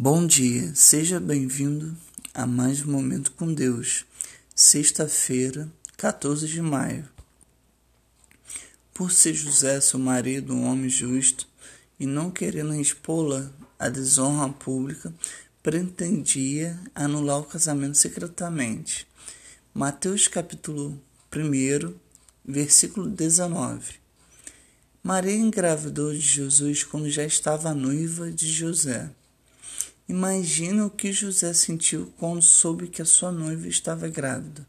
Bom dia, seja bem-vindo a mais um Momento com Deus, sexta-feira, 14 de maio. Por ser José, seu marido, um homem justo, e não querendo expô-la à desonra pública, pretendia anular o casamento secretamente. Mateus capítulo 1, versículo 19. Maria engravidou de Jesus quando já estava noiva de José. Imagina o que José sentiu quando soube que a sua noiva estava grávida.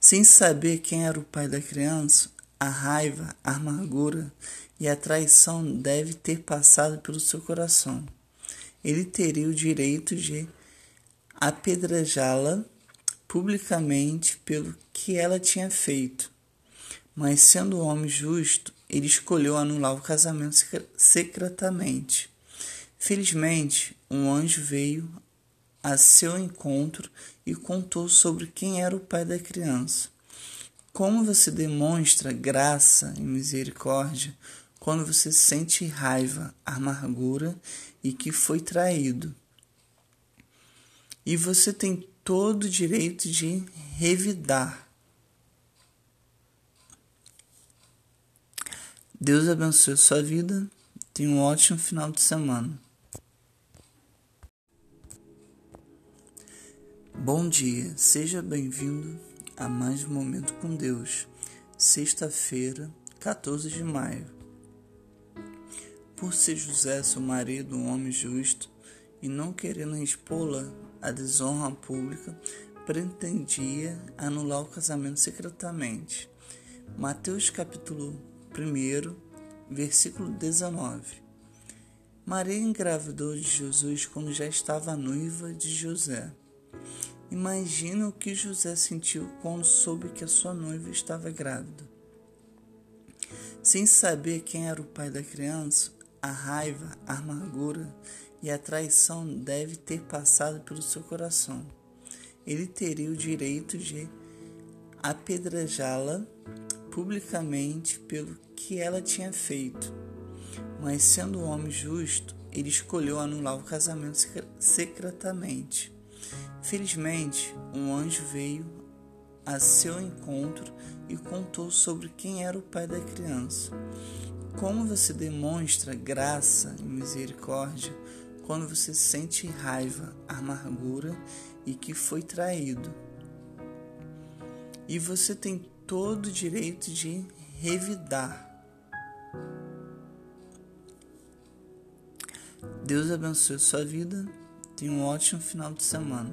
Sem saber quem era o pai da criança, a raiva, a amargura e a traição deve ter passado pelo seu coração. Ele teria o direito de apedrejá-la publicamente pelo que ela tinha feito. Mas sendo um homem justo, ele escolheu anular o casamento secretamente. Felizmente, um anjo veio a seu encontro e contou sobre quem era o pai da criança. Como você demonstra graça e misericórdia quando você sente raiva, amargura e que foi traído. E você tem todo o direito de revidar. Deus abençoe a sua vida. Tenha um ótimo final de semana. Bom dia, seja bem-vindo a mais um Momento com Deus, sexta-feira, 14 de maio. Por ser José, seu marido, um homem justo, e não querendo expô-la à desonra pública, pretendia anular o casamento secretamente. Mateus capítulo 1, versículo 19. Maria engravidou de Jesus quando já estava noiva de José. Imagina o que José sentiu quando soube que a sua noiva estava grávida. Sem saber quem era o pai da criança, a raiva, a amargura e a traição deve ter passado pelo seu coração. Ele teria o direito de apedrejá-la publicamente pelo que ela tinha feito. Mas sendo um homem justo, ele escolheu anular o casamento secretamente. Felizmente, um anjo veio a seu encontro e contou sobre quem era o pai da criança. Como você demonstra graça e misericórdia quando você sente raiva, amargura e que foi traído. E você tem todo o direito de revidar. Deus abençoe a sua vida. Tenha um ótimo final de semana.